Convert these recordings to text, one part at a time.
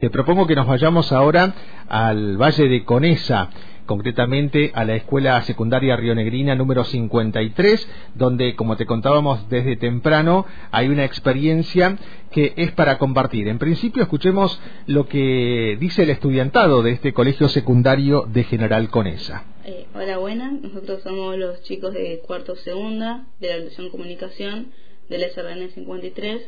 Te propongo que nos vayamos ahora al Valle de Conesa, concretamente a la Escuela Secundaria Rionegrina número 53, donde, como te contábamos desde temprano, hay una experiencia que es para compartir. En principio, escuchemos lo que dice el estudiantado de este colegio secundario de General Conesa. Eh, hola, buenas. Nosotros somos los chicos de cuarto segunda de la Educación Comunicación del SRN 53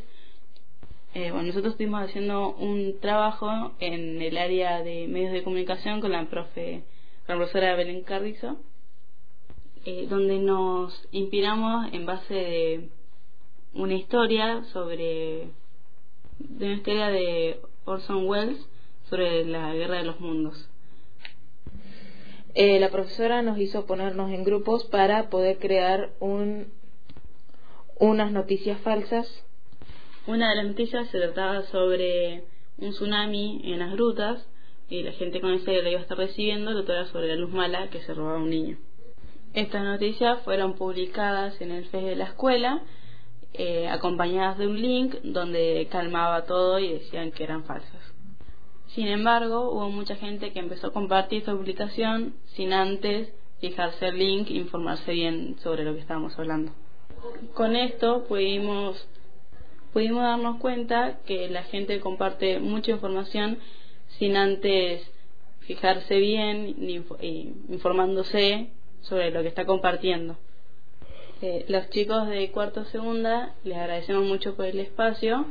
eh, bueno, nosotros estuvimos haciendo un trabajo en el área de medios de comunicación con la profe, con la profesora Belén Carrizo, eh, donde nos inspiramos en base de una historia sobre de una historia de Orson Welles sobre la guerra de los mundos. Eh, la profesora nos hizo ponernos en grupos para poder crear un, unas noticias falsas una de las noticias se trataba sobre un tsunami en las grutas y la gente con ese lo iba a estar recibiendo, lo era sobre la luz mala que se robaba un niño. Estas noticias fueron publicadas en el FES de la escuela, eh, acompañadas de un link donde calmaba todo y decían que eran falsas. Sin embargo, hubo mucha gente que empezó a compartir esta publicación sin antes fijarse el link e informarse bien sobre lo que estábamos hablando. Con esto pudimos pudimos darnos cuenta que la gente comparte mucha información sin antes fijarse bien ni informándose sobre lo que está compartiendo. Eh, los chicos de cuarto segunda les agradecemos mucho por el espacio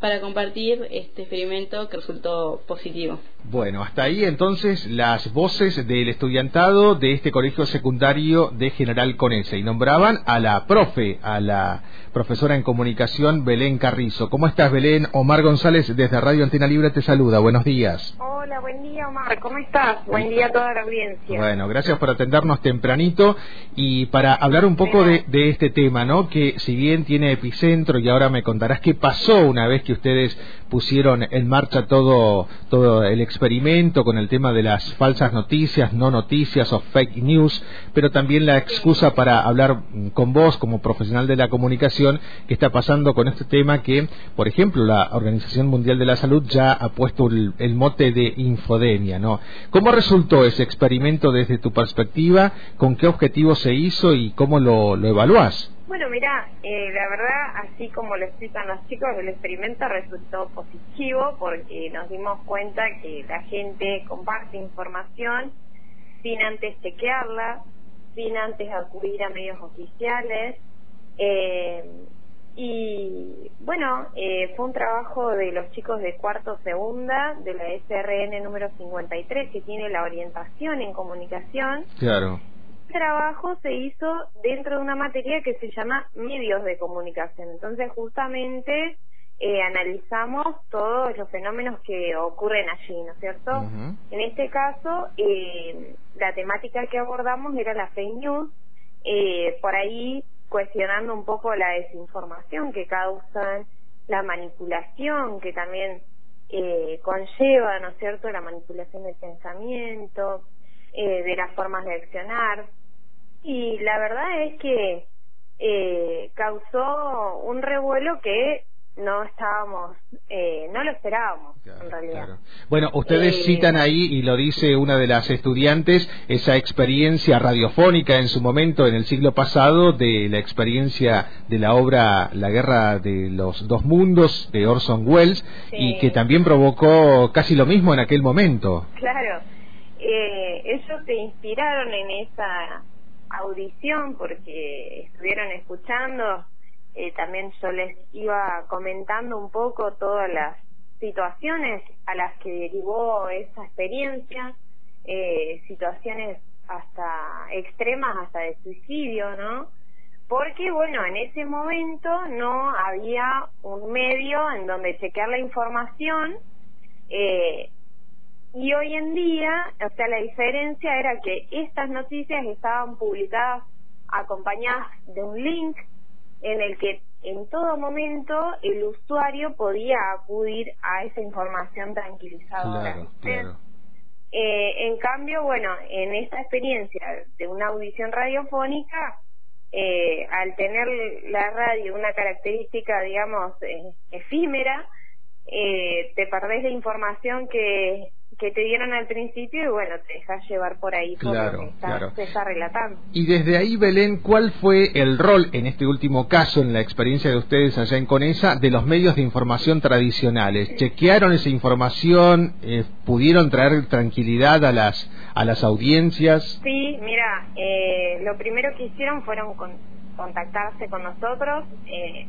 para compartir este experimento que resultó positivo. Bueno, hasta ahí entonces las voces del estudiantado de este colegio secundario de General Conese y nombraban a la profe, a la profesora en comunicación Belén Carrizo. ¿Cómo estás Belén? Omar González desde Radio Antena Libre te saluda. Buenos días. Hola, buen día Omar, ¿cómo estás? Buen día a toda la audiencia. Bueno, gracias por atendernos tempranito y para hablar un poco de, de este tema, ¿no? Que si bien tiene epicentro y ahora me contarás qué pasó una vez que ustedes pusieron en marcha todo, todo el experimento con el tema de las falsas noticias, no noticias o fake news, pero también la excusa para hablar con vos como profesional de la comunicación, qué está pasando con este tema que, por ejemplo, la Organización Mundial de la Salud ya ha puesto el, mote de infodemia, ¿no? ¿Cómo resultó ese experimento desde tu perspectiva? ¿Con qué objetivo se hizo y cómo lo, lo evaluás? Bueno, mira, eh, la verdad, así como lo explican los chicos, el experimento resultó positivo porque nos dimos cuenta que la gente comparte información sin antes chequearla, sin antes acudir a medios oficiales. Eh, y bueno, eh, fue un trabajo de los chicos de cuarto segunda de la SRN número 53 que tiene la orientación en comunicación. Claro trabajo se hizo dentro de una materia que se llama medios de comunicación. Entonces, justamente eh, analizamos todos los fenómenos que ocurren allí, ¿no es cierto? En este caso, eh, la temática que abordamos era la fake news, eh, por ahí cuestionando un poco la desinformación que causan, la manipulación que también conlleva, ¿no es cierto?, la manipulación del pensamiento, de las formas de accionar. Y la verdad es que eh, causó un revuelo que no estábamos, eh, no lo esperábamos en realidad. Bueno, ustedes eh, citan ahí, y lo dice una de las estudiantes, esa experiencia radiofónica en su momento, en el siglo pasado, de la experiencia de la obra La Guerra de los Dos Mundos de Orson Welles, y que también provocó casi lo mismo en aquel momento. Claro, ellos se inspiraron en esa audición porque estuvieron escuchando, eh, también yo les iba comentando un poco todas las situaciones a las que derivó esa experiencia, eh, situaciones hasta extremas, hasta de suicidio, ¿no? Porque, bueno, en ese momento no había un medio en donde chequear la información eh, y hoy en día, o sea, la diferencia era que estas noticias estaban publicadas acompañadas de un link en el que en todo momento el usuario podía acudir a esa información tranquilizadora. Eh, en cambio, bueno, en esta experiencia de una audición radiofónica, eh, al tener la radio una característica, digamos, eh, efímera, eh, te perdés la información que, que te dieron al principio y bueno, te dejas llevar por ahí por Claro, lo que está, claro. se está relatando. Y desde ahí, Belén, ¿cuál fue el rol en este último caso, en la experiencia de ustedes allá en Conesa, de los medios de información tradicionales? ¿Chequearon esa información? Eh, ¿Pudieron traer tranquilidad a las, a las audiencias? Sí, mira, eh, lo primero que hicieron fueron con- contactarse con nosotros eh,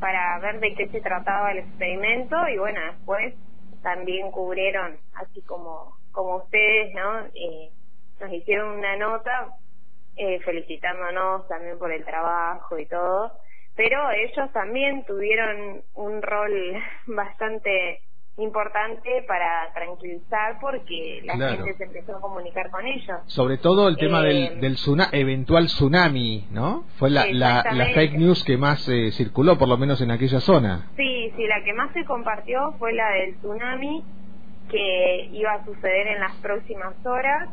para ver de qué se trataba el experimento y bueno, después también cubrieron, así como, como ustedes, ¿no? Eh, nos hicieron una nota eh, felicitándonos también por el trabajo y todo, pero ellos también tuvieron un rol bastante importante para tranquilizar porque la Claro. gente se empezó a comunicar con ellos. Sobre todo el tema Eh, del, del tsuna- eventual tsunami, ¿no? Fue la, la, la Exactamente. fake news que más eh, circuló, por lo menos en aquella zona. Sí, sí, la que más se compartió fue la del tsunami que iba a suceder en las próximas horas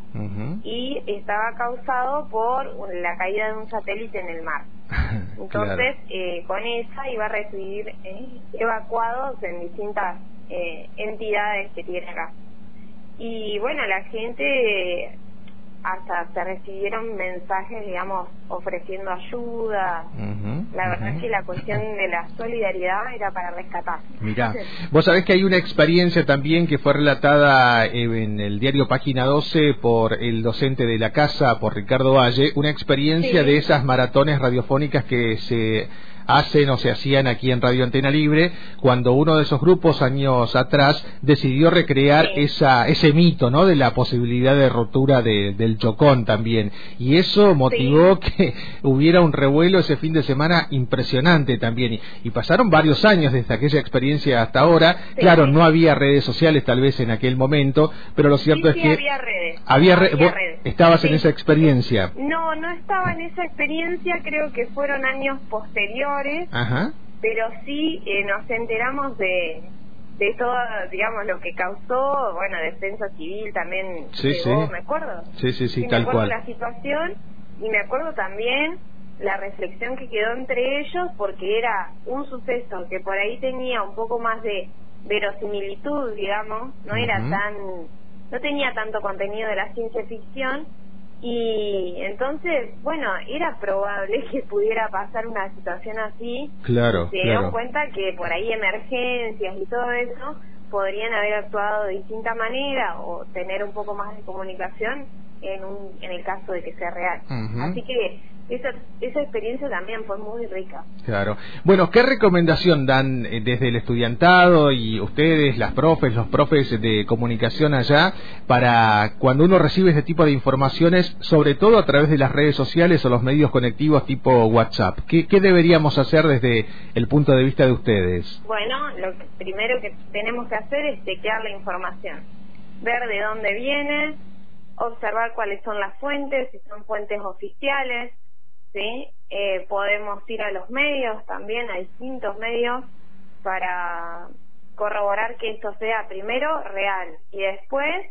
y estaba causado por la caída de un satélite en el mar. Entonces, eh, con esa iba a recibir eh, evacuados en distintas eh, entidades que tiene acá. Y bueno, la gente eh, hasta se recibieron mensajes, digamos, ofreciendo ayuda. La verdad es que la cuestión de la solidaridad era para rescatar. Mirá, vos sabés que hay una experiencia también que fue relatada eh, en el diario Página 12 por el docente de la casa, por Ricardo Valle, una experiencia Sí. de esas maratones radiofónicas que se hacen o se hacían aquí en Radio Antena Libre, cuando uno de esos grupos años atrás decidió recrear Sí. esa, ese mito, ¿no? De la posibilidad de rotura de- del chocón también. Y eso motivó que hubiera un revuelo ese fin de semana impresionante también. Y, y pasaron varios años desde aquella experiencia hasta ahora. Sí. Claro, no había redes sociales tal vez en aquel momento, pero lo cierto es que había redes. había re- redes. estabas en esa experiencia. No, no estaba en esa experiencia, creo que fueron años posteriores, Ajá. pero sí eh, nos enteramos de, de todo, digamos, lo que causó, bueno, defensa civil también Sí, llegó, sí. me acuerdo. Sí, sí, sí, me tal acuerdo cual. la situación y me acuerdo también la reflexión que quedó entre ellos porque era un suceso que por ahí tenía un poco más de verosimilitud, digamos, no era tan, no tenía tanto contenido de la ciencia ficción y entonces, bueno, era probable que pudiera pasar una situación así. Claro, Se dieron claro. cuenta que por ahí emergencias y todo eso podrían haber actuado de distinta manera o tener un poco más de comunicación en un en el caso de que sea real. Así que esa esa experiencia también fue muy rica. Claro. Bueno, ¿qué recomendación dan eh, desde el estudiantado y ustedes, las profes, los profes de comunicación allá, para cuando uno recibe este tipo de informaciones, sobre todo a través de las redes sociales o los medios conectivos tipo WhatsApp? ¿Qué, qué deberíamos hacer desde el punto de vista de ustedes? Bueno, lo que- primero que tenemos que hacer es chequear la información, ver de dónde viene, observar cuáles son las fuentes, si son fuentes oficiales, ¿sí? Eh, podemos ir a los medios también, a distintos medios, para corroborar que esto sea primero real y después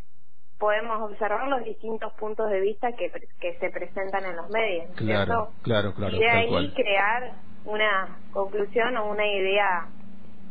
podemos observar los distintos puntos de vista que, que se presentan en los medios. ¿no es Claro, cierto? claro, claro, y de ahí cual. crear una conclusión o una idea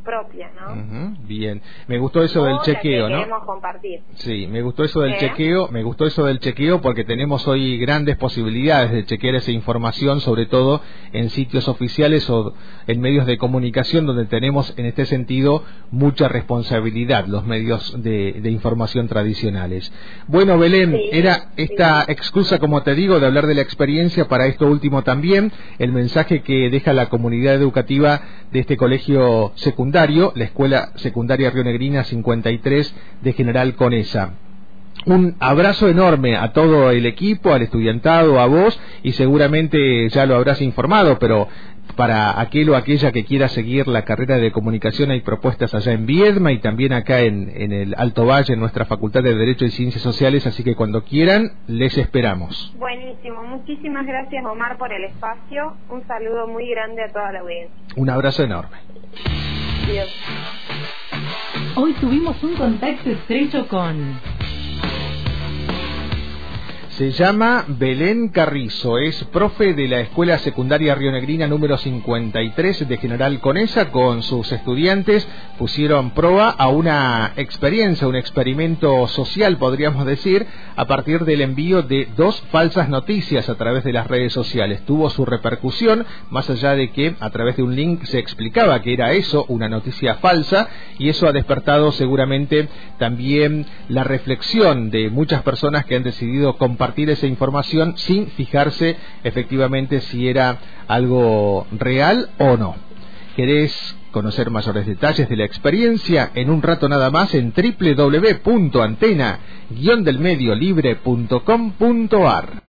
propia, ¿no? Bien, me gustó eso del chequeo, que ¿no? compartir. Sí, me gustó eso del ¿Eh? chequeo, me gustó eso del chequeo porque tenemos hoy grandes posibilidades de chequear esa información, sobre todo en sitios oficiales o en medios de comunicación donde tenemos en este sentido mucha responsabilidad los medios de, de información tradicionales. Bueno, Belén, Sí, era esta sí. excusa, como te digo, de hablar de la experiencia para esto último también, el mensaje que deja la comunidad educativa de este colegio secundario, la Escuela Secundaria Rionegrina 53 de General Conesa. Un abrazo enorme a todo el equipo, al estudiantado, a vos, y seguramente ya lo habrás informado, pero para aquel o aquella que quiera seguir la carrera de comunicación hay propuestas allá en Viedma y también acá en, en el Alto Valle, en nuestra Facultad de Derecho y Ciencias Sociales, así que cuando quieran, les esperamos. Buenísimo, muchísimas gracias Omar por el espacio, un saludo muy grande a toda la audiencia. Un abrazo enorme. Hoy tuvimos un contacto estrecho con Se llama Belén Carrizo, es profe de la Escuela Secundaria Rionegrina número 53 de General Conesa. Con sus estudiantes pusieron prueba a una experiencia, un experimento social, podríamos decir, a partir del envío de dos falsas noticias a través de las redes sociales. Tuvo su repercusión, más allá de que a través de un link se explicaba que era eso, una noticia falsa, y eso ha despertado seguramente también la reflexión de muchas personas que han decidido compartir compartir esa información sin fijarse efectivamente si era algo real o no. ¿Querés conocer mayores detalles de la experiencia? En un rato nada más en www.antena-delmediolibre.com.ar